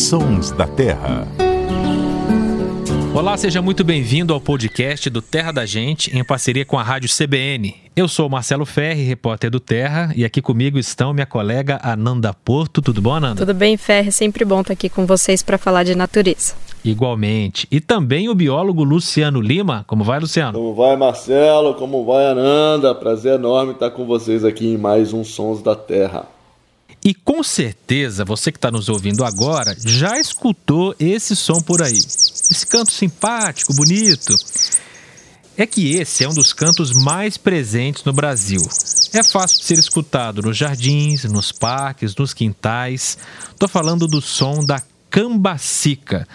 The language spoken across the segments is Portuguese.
Sons da Terra. Olá, seja muito bem-vindo ao podcast do Terra da Gente, em parceria com a Rádio CBN. Eu sou Marcelo Ferri, repórter do Terra, e aqui comigo estão minha colega Ananda Porto. Tudo bom, Ananda? Tudo bem, Ferri. Sempre bom estar aqui com vocês para falar de natureza. Igualmente. E também o biólogo Luciano Lima. Como vai, Luciano? Como vai, Marcelo? Como vai, Ananda? Prazer enorme estar com vocês aqui em mais um Sons da Terra. E com certeza você que está nos ouvindo agora já escutou esse som por aí. Esse canto simpático, bonito. É que esse é um dos cantos mais presentes no Brasil. É fácil de ser escutado nos jardins, nos parques, nos quintais. Estou falando do som da cambacica.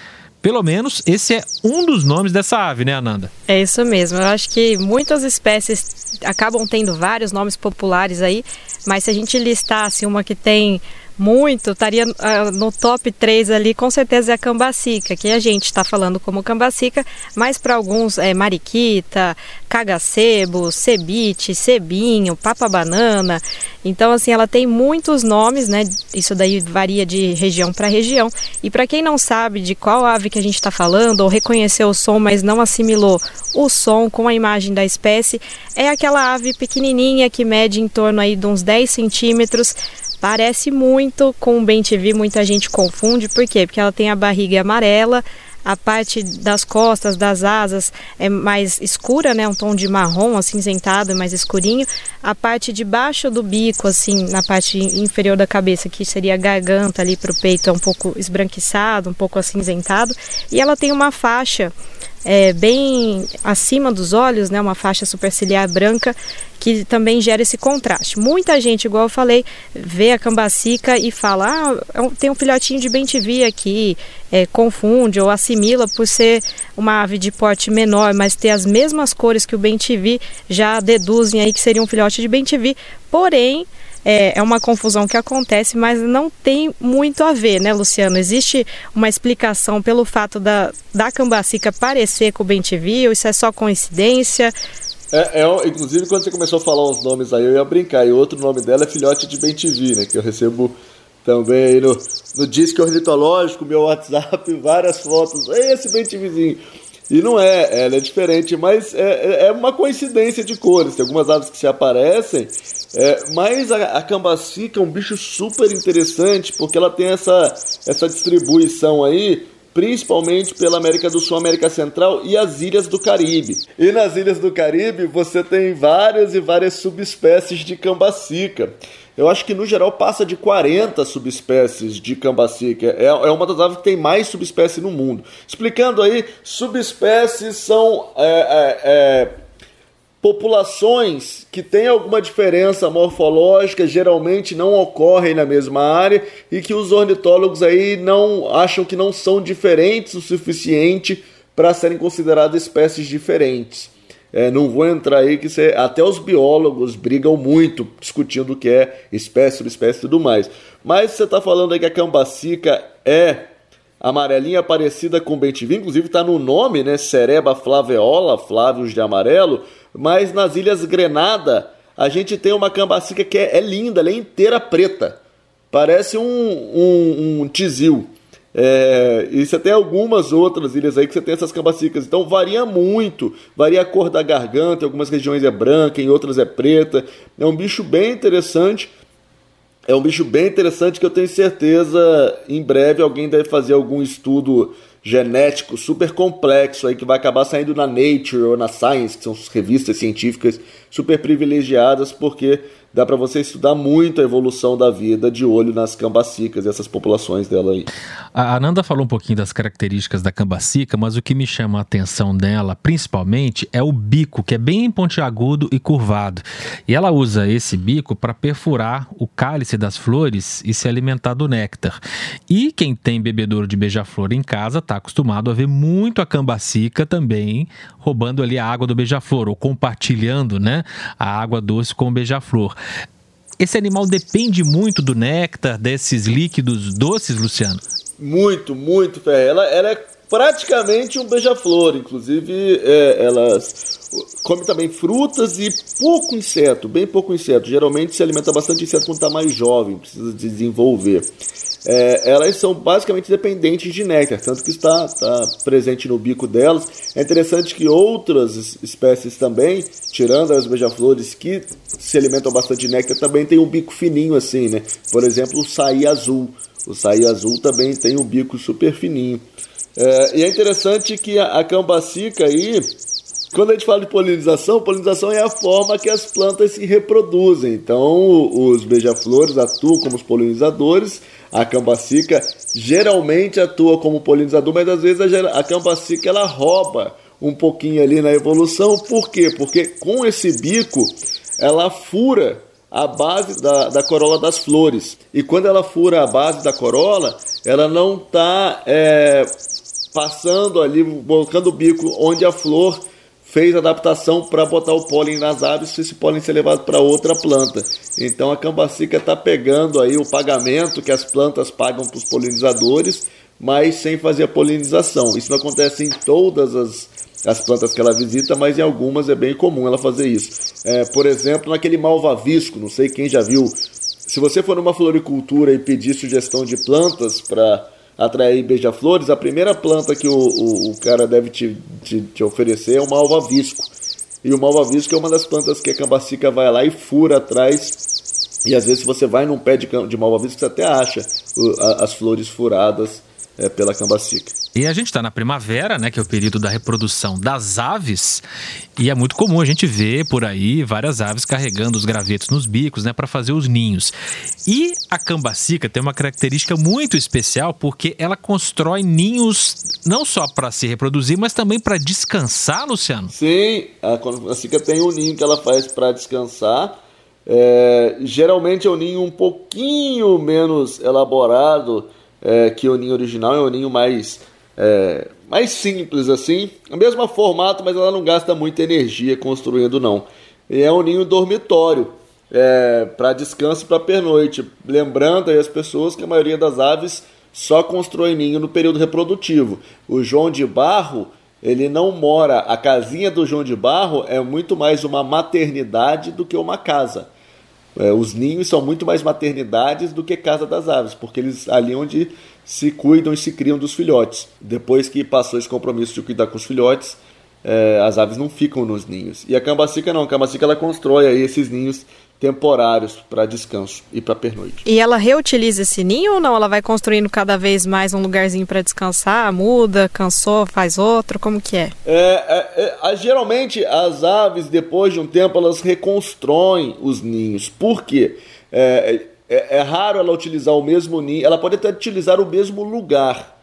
Pelo menos esse é um dos nomes dessa ave, né, Ananda? É isso mesmo. Eu acho que muitas espécies acabam tendo vários nomes populares aí, mas se a gente listasse uma que tem muito, estaria uh, no top 3 ali, com certeza é a cambacica, que a gente está falando como cambacica, mas para alguns é mariquita, cagacebo, cebite, cebinho, papa-banana. Então, assim, ela tem muitos nomes, né? Isso daí varia de região para região. E para quem não sabe de qual ave que a gente está falando, ou reconheceu o som, mas não assimilou o som com a imagem da espécie, é aquela ave pequenininha que mede em torno aí de uns 10 centímetros, Parece muito com o bem TV, muita gente confunde, por quê? Porque ela tem a barriga amarela, a parte das costas, das asas é mais escura, né, um tom de marrom acinzentado, mais escurinho. A parte de baixo do bico, assim, na parte inferior da cabeça, que seria a garganta ali para o peito, é um pouco esbranquiçado, um pouco acinzentado. E ela tem uma faixa é, bem acima dos olhos, né, uma faixa superciliar branca que também gera esse contraste. Muita gente, igual eu falei, vê a cambacica e fala: ah, é tem um filhotinho de bentivi aqui, é, confunde ou assimila por ser uma ave de porte menor, mas ter as mesmas cores que o bentivi, já deduzem aí que seria um filhote de bentivi. Porém, é, é uma confusão que acontece, mas não tem muito a ver, né, Luciano? Existe uma explicação pelo fato da, da cambacica parecer com o bentivi, ou isso é só coincidência? É, é, inclusive, quando você começou a falar os nomes aí, eu ia brincar. E outro nome dela é filhote de bentivi, né? Que eu recebo também aí no, no disco ornitológico, meu WhatsApp, várias fotos. Esse bentivizinho. E não é, ela é diferente, mas é, é, é uma coincidência de cores. Tem algumas aves que se aparecem, é, mas a, a cambacica é um bicho super interessante porque ela tem essa, essa distribuição aí principalmente pela América do Sul, América Central e as ilhas do Caribe. E nas ilhas do Caribe você tem várias e várias subespécies de cambacica. Eu acho que no geral passa de 40 subespécies de cambacica. É, é uma das aves que tem mais subespécies no mundo. Explicando aí, subespécies são é, é, é populações que têm alguma diferença morfológica geralmente não ocorrem na mesma área e que os ornitólogos aí não acham que não são diferentes o suficiente para serem consideradas espécies diferentes. É, não vou entrar aí que você, até os biólogos brigam muito discutindo o que é espécie, subespécie e tudo mais. Mas você está falando aí que a cambacica é amarelinha parecida com bentivi, inclusive está no nome, né? Cereba flaveola, flávios de amarelo mas nas Ilhas Grenada a gente tem uma cambacica que é, é linda, ela é inteira preta. Parece um, um, um tizil. É, e você tem algumas outras ilhas aí que você tem essas cambacicas. Então varia muito, varia a cor da garganta, em algumas regiões é branca, em outras é preta. É um bicho bem interessante. É um bicho bem interessante que eu tenho certeza em breve alguém deve fazer algum estudo genético super complexo aí que vai acabar saindo na Nature ou na Science, que são revistas científicas super privilegiadas, porque dá para você estudar muito a evolução da vida de olho nas cambacicas e essas populações dela aí. A Ananda falou um pouquinho das características da cambacica, mas o que me chama a atenção dela, principalmente, é o bico, que é bem pontiagudo e curvado. E ela usa esse bico para perfurar o cálice das flores e se alimentar do néctar. E quem tem bebedouro de beija-flor em casa está acostumado a ver muito a cambacica também roubando ali a água do beija-flor ou compartilhando, né, a água doce com o beija-flor. Esse animal depende muito do néctar, desses líquidos doces, Luciano? Muito, muito, Ferre. Ela, ela é praticamente um beija-flor. Inclusive, é, ela come também frutas e pouco inseto, bem pouco inseto. Geralmente se alimenta bastante inseto quando está mais jovem, precisa desenvolver. é, elas são basicamente dependentes de néctar, tanto que está, está presente no bico delas. É interessante que outras espécies também, tirando as beija-flores que se alimentam bastante de néctar, também tem um bico fininho assim, né? Por exemplo, o saí azul. O saí azul também tem um bico super fininho. É, e é interessante que a, a cambacica aí, quando a gente fala de polinização, polinização é a forma que as plantas se reproduzem. Então, os beija-flores atuam como os polinizadores, a cambacica geralmente atua como polinizador, mas às vezes a, a cambacica ela rouba um pouquinho ali na evolução. Por quê? Porque com esse bico ela fura a base da, da corola das flores. E quando ela fura a base da corola, ela não está é, passando ali, colocando o bico onde a flor fez adaptação para botar o pólen nas aves, se esse pólen ser levado para outra planta. Então a cambacica está pegando aí o pagamento que as plantas pagam para os polinizadores, mas sem fazer a polinização. Isso acontece em todas as, as plantas que ela visita, mas em algumas é bem comum ela fazer isso. É, por exemplo, naquele malvavisco, não sei quem já viu. Se você for numa floricultura e pedir sugestão de plantas para atrair beija-flores, a primeira planta que o, o, o cara deve te, te, te, oferecer é o malvavisco. E o malvavisco é uma das plantas que a cambacica vai lá e fura atrás. E às vezes você vai num pé de, de malvavisco, você até acha as flores furadas é, pela cambacica. E a gente está na primavera, né, que é o período da reprodução das aves, e é muito comum a gente ver por aí várias aves carregando os gravetos nos bicos, né, para fazer os ninhos. E a cambacica tem uma característica muito especial porque ela constrói ninhos não só para se reproduzir, mas também para descansar, Luciano. Sim, a cambacica tem um ninho que ela faz para descansar. É, geralmente é um ninho um pouquinho menos elaborado é, que o ninho original, é um ninho mais é, mais simples assim, o mesmo formato, mas ela não gasta muita energia construindo não. E é um ninho dormitório é, para descanso para pernoite. Lembrando aí as pessoas que a maioria das aves só constrói ninho no período reprodutivo. O João de Barro ele não mora. A casinha do João de Barro é muito mais uma maternidade do que uma casa. É, os ninhos são muito mais maternidades do que casa das aves, porque eles ali onde se cuidam e se criam dos filhotes. Depois que passou esse compromisso de cuidar com os filhotes, é, as aves não ficam nos ninhos. E a cambacica não, a cambacica ela constrói aí esses ninhos temporários para descanso e para pernoite. E ela reutiliza esse ninho ou não? Ela vai construindo cada vez mais um lugarzinho para descansar, muda, cansou, faz outro, como que é? É, é, é? Geralmente as aves depois de um tempo elas reconstroem os ninhos. Por quê? É, é, é raro ela utilizar o mesmo ninho, ela pode até utilizar o mesmo lugar,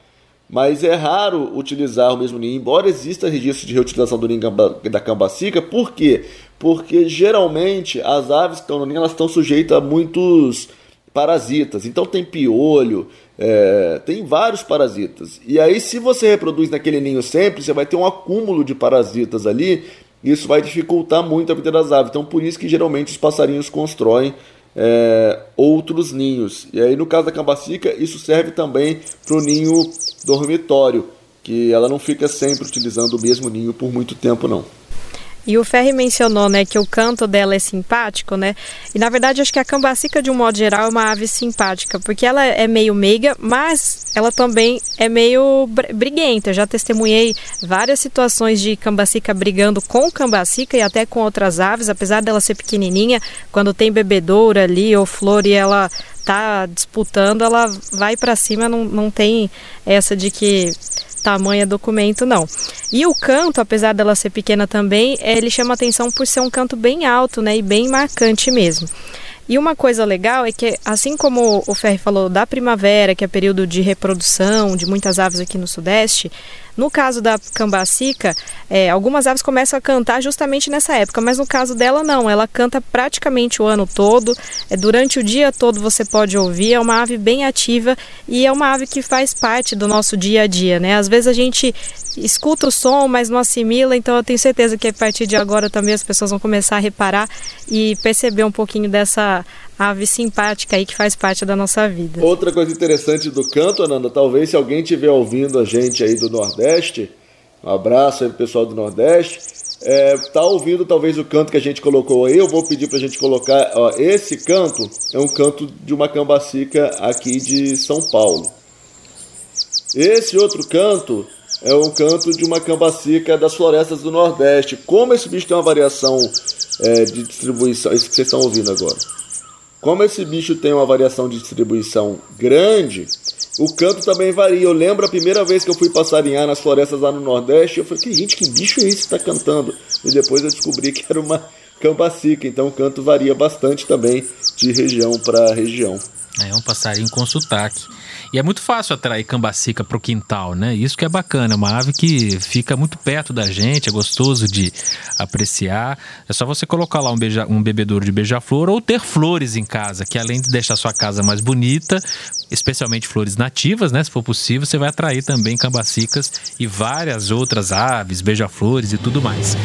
mas é raro utilizar o mesmo ninho, embora exista registro de reutilização do ninho da cambacica, por quê? Porque geralmente as aves que estão no ninho elas estão sujeitas a muitos parasitas, então tem piolho, é, tem vários parasitas. E aí, se você reproduz naquele ninho sempre, você vai ter um acúmulo de parasitas ali, isso vai dificultar muito a vida das aves. Então, por isso que geralmente os passarinhos constroem é, outros ninhos. E aí, no caso da cambacica, isso serve também para o ninho dormitório, que ela não fica sempre utilizando o mesmo ninho por muito tempo, não. E o Ferri mencionou, né, que o canto dela é simpático, né? E na verdade acho que a cambacica de um modo geral é uma ave simpática, porque ela é meio meiga, mas ela também é meio briguenta. Eu já testemunhei várias situações de cambacica brigando com cambacica e até com outras aves, apesar dela ser pequenininha, quando tem bebedoura ali ou flor e ela tá disputando, ela vai para cima, não, não tem essa de que tamanho documento, não. E o canto, apesar dela ser pequena também, ele chama atenção por ser um canto bem alto, né, e bem marcante mesmo. E uma coisa legal é que, assim como o Ferri falou da primavera, que é período de reprodução de muitas aves aqui no Sudeste, no caso da cambacica, é, algumas aves começam a cantar justamente nessa época, mas no caso dela não, ela canta praticamente o ano todo, é, durante o dia todo você pode ouvir, é uma ave bem ativa e é uma ave que faz parte do nosso dia a dia, né? Às vezes a gente escuta o som, mas não assimila, então eu tenho certeza que a partir de agora também as pessoas vão começar a reparar e perceber um pouquinho dessa ave simpática aí que faz parte da nossa vida. Outra coisa interessante do canto, Ananda, talvez se alguém estiver ouvindo a gente aí do Nordeste, um abraço aí pro pessoal do Nordeste, é, tá ouvindo talvez o canto que a gente colocou aí, eu vou pedir pra gente colocar, ó, esse canto é um canto de uma cambacica aqui de São Paulo. Esse outro canto é um canto de uma cambacica das florestas do Nordeste. Como esse bicho tem uma variação é, de distribuição, isso que vocês estão ouvindo agora. Como esse bicho tem uma variação de distribuição grande, o canto também varia. Eu lembro a primeira vez que eu fui passarinhar nas florestas lá no Nordeste, eu falei, que gente, que bicho é esse que está cantando? E depois eu descobri que era uma cambacica, então o canto varia bastante também de região para região. É um passarinho com sotaque. E é muito fácil atrair cambacica para o quintal, né? Isso que é bacana, é uma ave que fica muito perto da gente, é gostoso de apreciar. É só você colocar lá um, beija, um bebedouro de beija-flor ou ter flores em casa, que além de deixar sua casa mais bonita, especialmente flores nativas, né? Se for possível, você vai atrair também cambacicas e várias outras aves, beija-flores e tudo mais.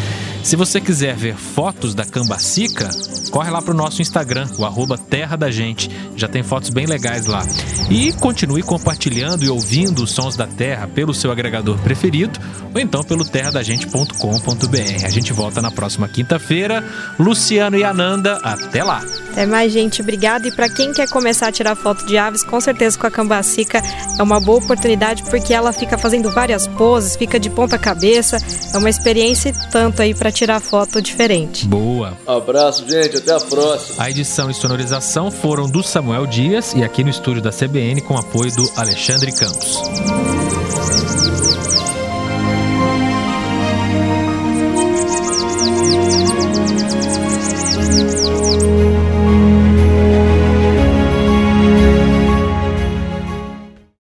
Se você quiser ver fotos da cambacica, corre lá para o nosso Instagram, o arroba Terra da Gente. Já tem fotos bem legais lá. E continue compartilhando e ouvindo os sons da Terra pelo seu agregador preferido ou então pelo terradagente.com.br. A gente volta na próxima quinta-feira. Luciano e Ananda, até lá! Até mais, gente. Obrigada. E para quem quer começar a tirar foto de aves, com certeza com a cambacica é uma boa oportunidade porque ela fica fazendo várias poses, fica de ponta cabeça. É uma experiência tanto aí para tirar foto diferente. Boa. Abraço, gente. Até a próxima. A edição e sonorização foram do Samuel Dias e aqui no estúdio da CBN com apoio do Alexandre Campos.